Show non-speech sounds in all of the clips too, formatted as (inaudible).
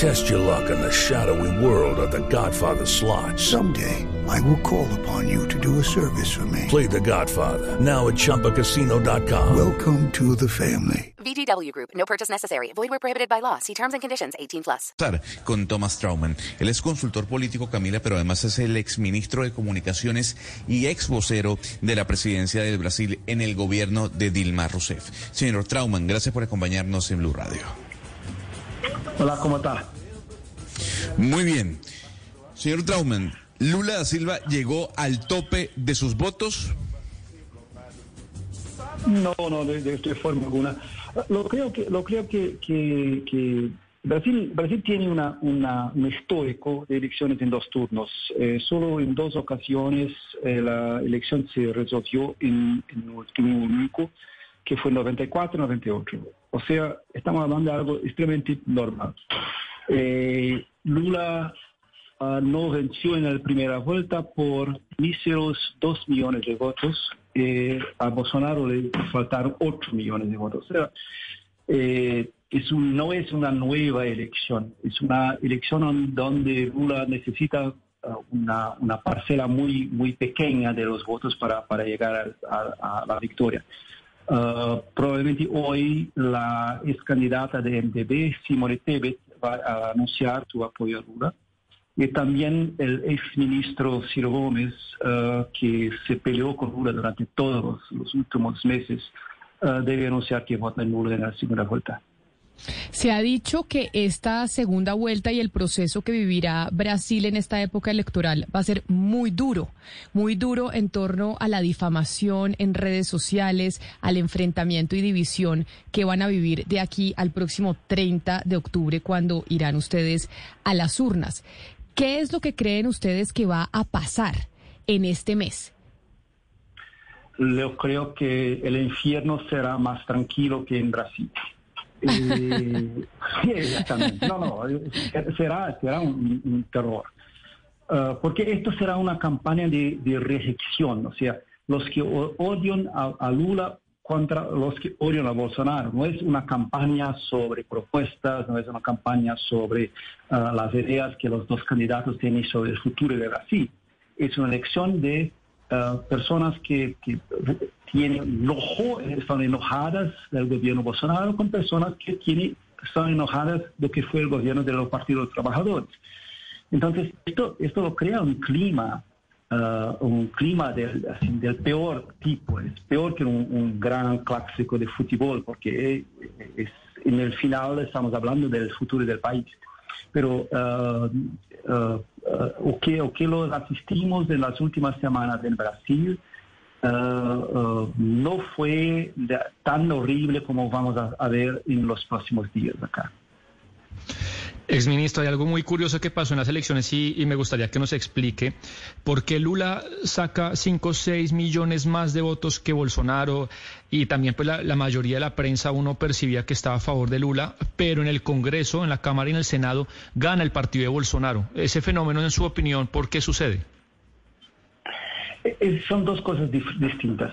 Test your luck in the shadowy world of The Godfather slot. Someday, I will call upon you to do a service for me. Play The Godfather now at ChumbaCasino.com. Welcome to the family. VGW Group. No purchase necessary. Void where prohibited by law. See terms and conditions. 18 plus. Con Thomas Trauman. Él es consultor político, Camila, pero además es el ex ministro de Comunicaciones y ex vocero de la presidencia del Brasil en el gobierno de Dilma Rousseff. Señor Trauman, gracias por acompañarnos en Blue Radio. Hola, ¿cómo está? Muy bien. Señor Trauman, ¿Lula da Silva llegó al tope de sus votos? No, no, de, de, forma alguna. Lo creo que, lo creo que, que, Brasil, Brasil tiene una, una, un histórico de elecciones en dos turnos. Eh, solo en dos ocasiones eh, la elección se resolvió en, en el último único, que fue en 94 y 98. O sea, estamos hablando de algo extremadamente normal. Eh, Lula uh, no venció en la primera vuelta por míseros 2 millones de votos. Eh, a Bolsonaro le faltaron 8 millones de votos. Eh, es un, no es una nueva elección, es una elección donde Lula necesita uh, una, parcela muy, muy pequeña de los votos para, para llegar a, la victoria. Uh, probablemente hoy la ex candidata de MDB, Simone Tebet, va a anunciar su apoyo a Lula. Y también el ex ministro Ciro Gómez, uh, que se peleó con Lula durante todos los, últimos meses, uh, debe anunciar que vota en Lula en la segunda vuelta. Se ha dicho que esta segunda vuelta y el proceso que vivirá Brasil en esta época electoral va a ser muy duro, muy duro en torno a la difamación en redes sociales, al enfrentamiento y división que van a vivir de aquí al próximo 30 de octubre cuando irán ustedes a las urnas. ¿Qué es lo que creen ustedes que va a pasar en este mes? Yo creo que el infierno será más tranquilo que en Brasil. (laughs) Eh. No, no, será, será un, terror. Uh, porque esto será una campaña de, de, rejección, o sea, los que odian a, a, Lula contra los que odian a Bolsonaro. No es una campaña sobre propuestas, no es una campaña sobre uh, las ideas que los dos candidatos tienen sobre el futuro de Brasil. Es una elección de uh, personas que, que tienen enojo, están enojadas del gobierno Bolsonaro con personas que tienen, están enojadas de que fue el gobierno de los partidos trabajadores. Entonces, esto, esto lo crea un clima, uh, un clima del, del, peor tipo, es peor que un, gran clásico de fútbol, porque en el final estamos hablando del futuro del país. Pero uh, uh, o, que, o que lo asistimos en las últimas semanas en Brasil, no fue de, tan horrible como vamos a, ver en los próximos días acá. Exministro, hay algo muy curioso que pasó en las elecciones y, me gustaría que nos explique por qué Lula saca 5 o 6 millones más de votos que Bolsonaro y también pues la, la, mayoría de la prensa uno percibía que estaba a favor de Lula, pero en el Congreso, en la Cámara y en el Senado gana el partido de Bolsonaro. Ese fenómeno, en su opinión, ¿por qué sucede? Eh, son dos cosas distintas.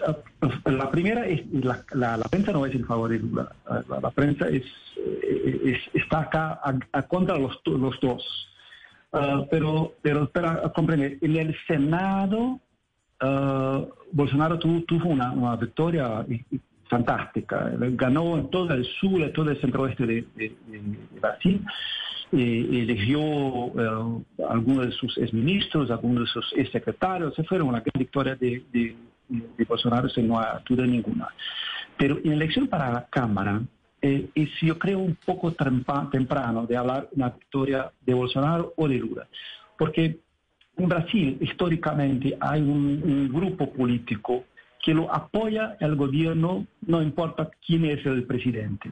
La primera es la, la, prensa no es en favor de Lula. La, la prensa es, es, está acá a, contra los, los dos. Uh, pero, pero para comprender, en el Senado uh, Bolsonaro tu, tuvo una, una, victoria fantástica. Ganó en todo el sur, en todo el centro-oeste de, de, de Brasil eh, eligió algunos de sus exministros, algunos de sus exsecretarios, se fueron. Una gran victoria de, de, de Bolsonaro sin no duda ninguna. Pero en elección para la Cámara, eh, es yo creo un poco temprano de hablar una victoria de Bolsonaro o de Lula, porque en Brasil históricamente hay un, un grupo político que lo apoya el gobierno, no importa quién es el presidente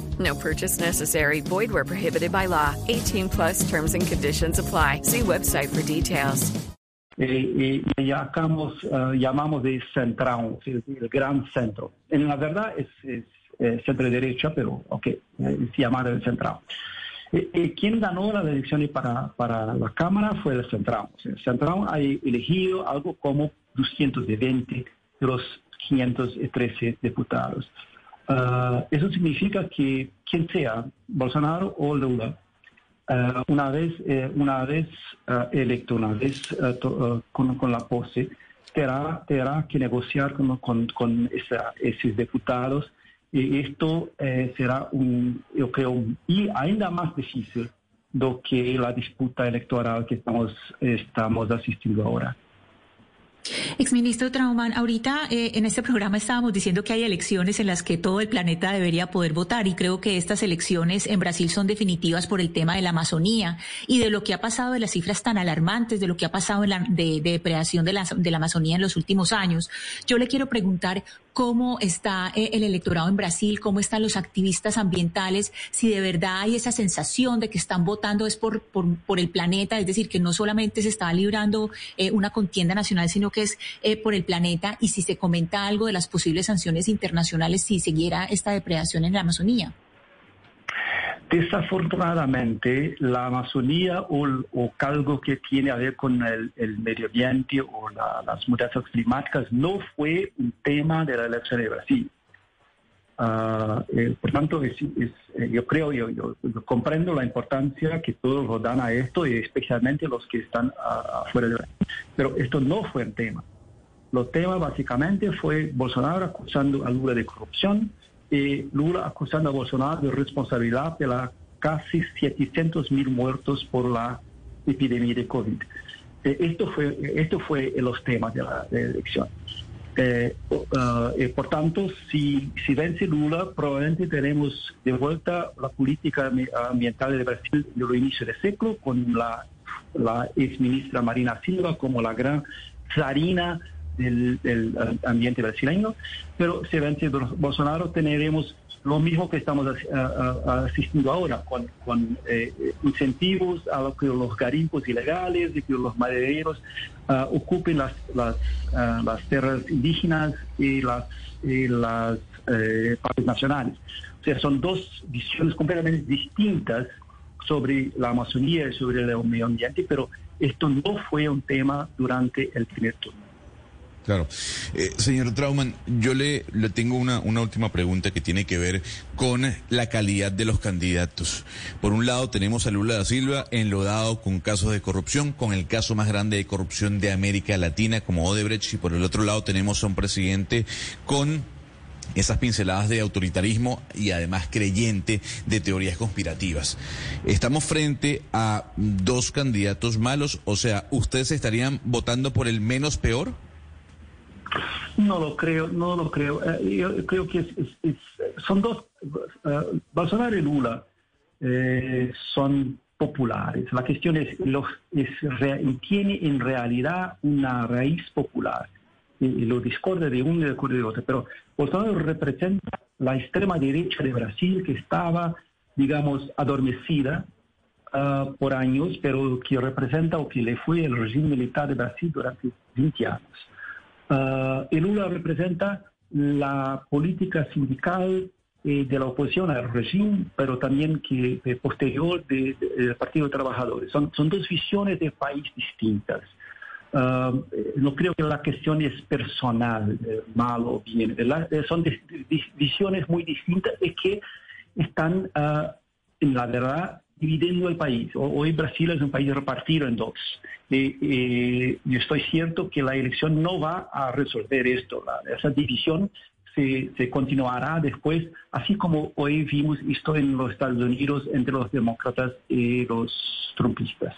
No purchase necessary. Void where prohibited by law. 18 plus terms and conditions apply. See website for details. Eh, y llamamos, uh, llamamos de central, el, gran centro. En la verdad es, es, es centro derecha, pero ok, es llamado el central. Eh, eh, quien ganó las elecciones para, para la Cámara fue el central. El central ha elegido algo como 220 de los 513 diputados. Uh, eso significa que quien sea, Bolsonaro o Lula, uh, una vez, eh, una vez uh, electo, una vez to, con, con, la pose, tendrá, tendrá que negociar con, con, con esos diputados y esto eh, será, un, yo creo, y ainda más difícil do que la disputa electoral que estamos, estamos asistiendo ahora. Exministro Trauman, ahorita eh, en este programa estábamos diciendo que hay elecciones en las que todo el planeta debería poder votar y creo que estas elecciones en Brasil son definitivas por el tema de la Amazonía y de lo que ha pasado de las cifras tan alarmantes, de lo que ha pasado en la, de, de depredación de la, de la Amazonía en los últimos años. Yo le quiero preguntar cómo está eh, el electorado en Brasil, cómo están los activistas ambientales, si de verdad hay esa sensación de que están votando es por, por, por el planeta, es decir, que no solamente se está librando eh, una contienda nacional, sino que es eh, por el planeta, y si se comenta algo de las posibles sanciones internacionales si siguiera esta depredación en la Amazonía. Desafortunadamente, la Amazonía o, o algo que tiene a ver con el, medio ambiente o la, las mudanzas climáticas no fue un tema de la elección de Brasil. Uh, eh, por tanto, eh, yo creo, yo, comprendo la importancia que todos lo dan a esto y especialmente los que están afuera de Brasil. Pero esto no fue el tema. Lo tema básicamente fue Bolsonaro acusando a Lula de corrupción, y Lula acusando a Bolsonaro de responsabilidad de la casi 700 mil muertos por la epidemia de COVID. Eh, esto, fue, esto fue los temas de la, elección. Eh, uh, por tanto, si, si vence Lula, probablemente tenemos de vuelta la política ambiental de Brasil de los inicios de siglo, con la, la ex ministra Marina Silva como la gran zarina del, del, ambiente brasileño, pero si vence Bolsonaro tendremos lo mismo que estamos asistiendo ahora, con, eh, incentivos a lo que los garimpos ilegales, de que los madereros uh, ocupen las, las, uh, las, tierras indígenas y las, y las eh, parques nacionales. O sea, son dos visiones completamente distintas sobre la Amazonía y sobre el medio ambiente, pero esto no fue un tema durante el primer turno. Claro. Eh, señor Trauman, yo le, tengo una, una, última pregunta que tiene que ver con la calidad de los candidatos. Por un lado tenemos a Lula da Silva enlodado con casos de corrupción, con el caso más grande de corrupción de América Latina como Odebrecht, y por el otro lado tenemos a un presidente con esas pinceladas de autoritarismo y además creyente de teorías conspirativas. Estamos frente a dos candidatos malos, o sea, ¿ustedes estarían votando por el menos peor? No lo creo, no lo creo. Eh, yo creo que es, son dos, uh, Bolsonaro y Lula eh, son populares. La cuestión es, los, es tiene en realidad una raíz popular. Y, lo discorde de uno y de otro. Pero Bolsonaro representa la extrema derecha de Brasil que estaba, digamos, adormecida uh, por años, pero que representa o que le fue el régimen militar de Brasil durante 20 años. Uh, el Lula representa la política sindical eh, de la oposición al régimen, pero también que eh, posterior del de, Partido de Trabajadores. Son, dos visiones de país distintas. No creo que la cuestión es personal, eh, mal o bien. Son visiones muy distintas y que están, uh, en la verdad, dividiendo el país. Hoy Brasil es un país repartido en dos. Eh, eh, y estoy cierto que la elección no va a resolver esto. Esa división se, se, continuará después, así como hoy vimos esto en los Estados Unidos entre los demócratas y los trumpistas.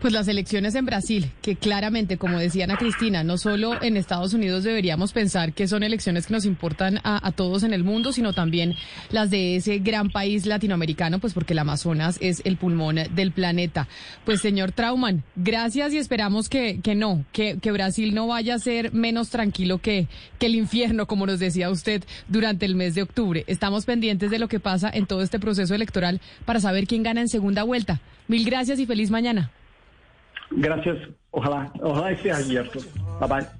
Pues las elecciones en Brasil, que claramente, como decía Ana Cristina, no solo en Estados Unidos deberíamos pensar que son elecciones que nos importan a, todos en el mundo, sino también las de ese gran país latinoamericano, pues porque el Amazonas es el pulmón del planeta. Pues señor Trauman, gracias y esperamos que, que no, que, que Brasil no vaya a ser menos tranquilo que, que el infierno, como nos decía usted durante el mes de octubre. Estamos pendientes de lo que pasa en todo este proceso electoral para saber quién gana en segunda vuelta. Mil gracias y feliz mañana. Gracias. Ojalá, ojalá esté abierto. Bye bye.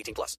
18 plus.